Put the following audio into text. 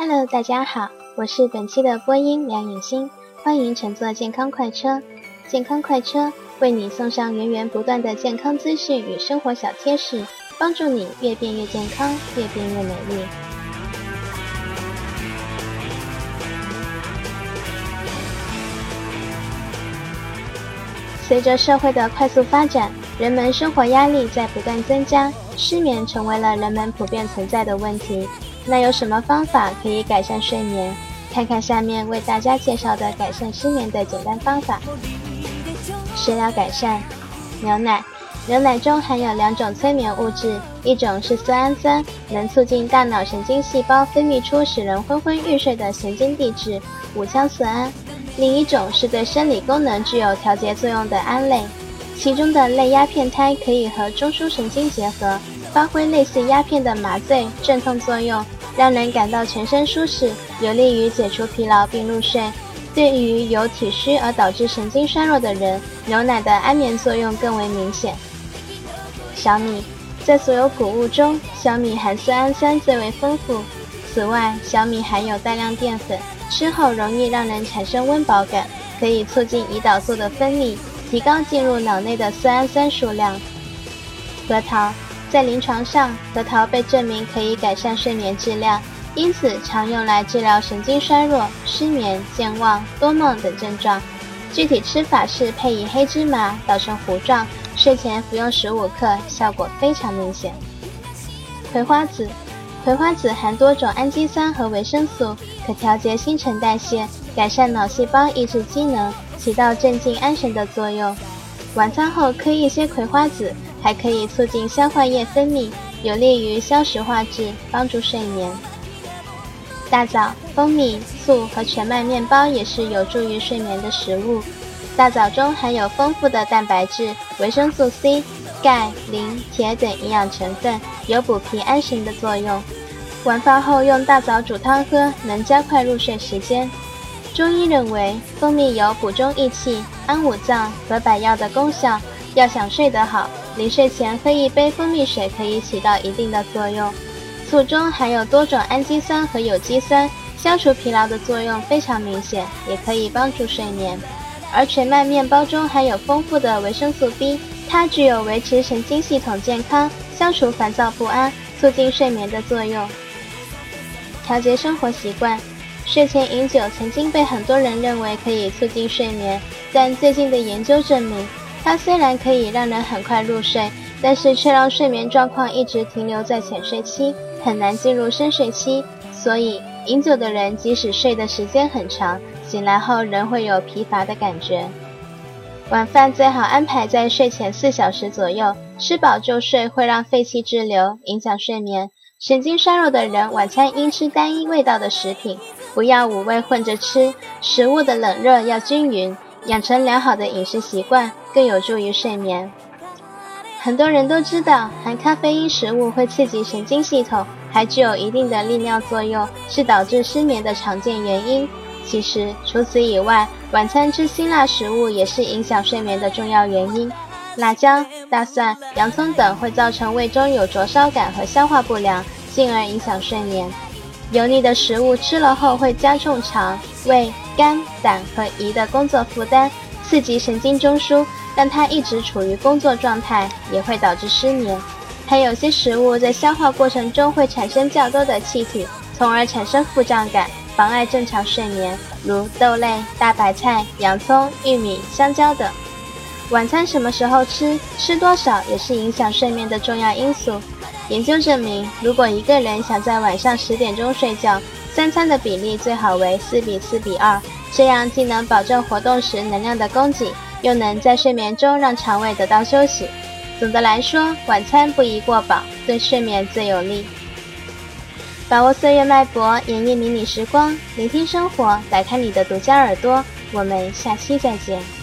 Hello，大家好，我是本期的播音梁颖欣，欢迎乘坐健康快车。健康快车为你送上源源不断的健康资讯与生活小贴士，帮助你越变越健康，越变越美丽。随着社会的快速发展，人们生活压力在不断增加，失眠成为了人们普遍存在的问题。那有什么方法可以改善睡眠？看看下面为大家介绍的改善失眠的简单方法。食疗改善，牛奶。牛奶中含有两种催眠物质，一种是色氨酸，能促进大脑神经细胞分泌出使人昏昏欲睡的神经递质五羟色胺；另一种是对生理功能具有调节作用的胺类，其中的类鸦片肽可以和中枢神经结合，发挥类似鸦片的麻醉镇痛作用。让人感到全身舒适，有利于解除疲劳并入睡。对于有体虚而导致神经衰弱的人，牛奶的安眠作用更为明显。小米，在所有谷物中，小米含色氨酸最为丰富。此外，小米含有大量淀粉，吃后容易让人产生温饱感，可以促进胰岛素的分泌，提高进入脑内的色氨酸数量。核桃。在临床上，核桃被证明可以改善睡眠质量，因此常用来治疗神经衰弱、失眠、健忘、多梦等症状。具体吃法是配以黑芝麻捣成糊状，睡前服用十五克，效果非常明显。葵花籽，葵花籽含多种氨基酸和维生素，可调节新陈代谢，改善脑细胞抑制机能，起到镇静安神的作用。晚餐后嗑一些葵花籽。还可以促进消化液分泌，有利于消食化滞，帮助睡眠。大枣、蜂蜜、醋和全麦面包也是有助于睡眠的食物。大枣中含有丰富的蛋白质、维生素 C、钙、磷、铁等营养成分，有补脾安神的作用。晚饭后用大枣煮汤喝，能加快入睡时间。中医认为，蜂蜜有补中益气、安五脏和百药的功效。要想睡得好，临睡前喝一杯蜂蜜水可以起到一定的作用。醋中含有多种氨基酸和有机酸，消除疲劳的作用非常明显，也可以帮助睡眠。而全麦面包中含有丰富的维生素 B，它具有维持神经系统健康、消除烦躁不安、促进睡眠的作用。调节生活习惯，睡前饮酒曾经被很多人认为可以促进睡眠，但最近的研究证明。它虽然可以让人很快入睡，但是却让睡眠状况一直停留在浅睡期，很难进入深睡期。所以，饮酒的人即使睡的时间很长，醒来后仍会有疲乏的感觉。晚饭最好安排在睡前四小时左右，吃饱就睡会让废气滞留，影响睡眠。神经衰弱的人晚餐应吃单一味道的食品，不要五味混着吃，食物的冷热要均匀。养成良好的饮食习惯更有助于睡眠。很多人都知道，含咖啡因食物会刺激神经系统，还具有一定的利尿作用，是导致失眠的常见原因。其实，除此以外，晚餐吃辛辣食物也是影响睡眠的重要原因。辣椒、大蒜、洋葱等会造成胃中有灼烧感和消化不良，进而影响睡眠。油腻的食物吃了后会加重肠胃。肝、胆和胰的工作负担，刺激神经中枢，让它一直处于工作状态，也会导致失眠。还有些食物在消化过程中会产生较多的气体，从而产生腹胀感，妨碍正常睡眠，如豆类、大白菜、洋葱、玉米、香蕉等。晚餐什么时候吃，吃多少也是影响睡眠的重要因素。研究证明，如果一个人想在晚上十点钟睡觉，三餐的比例最好为四比四比二，这样既能保证活动时能量的供给，又能在睡眠中让肠胃得到休息。总的来说，晚餐不宜过饱，对睡眠最有利。把握岁月脉搏，演绎迷你时光，聆听生活，打开你的独家耳朵。我们下期再见。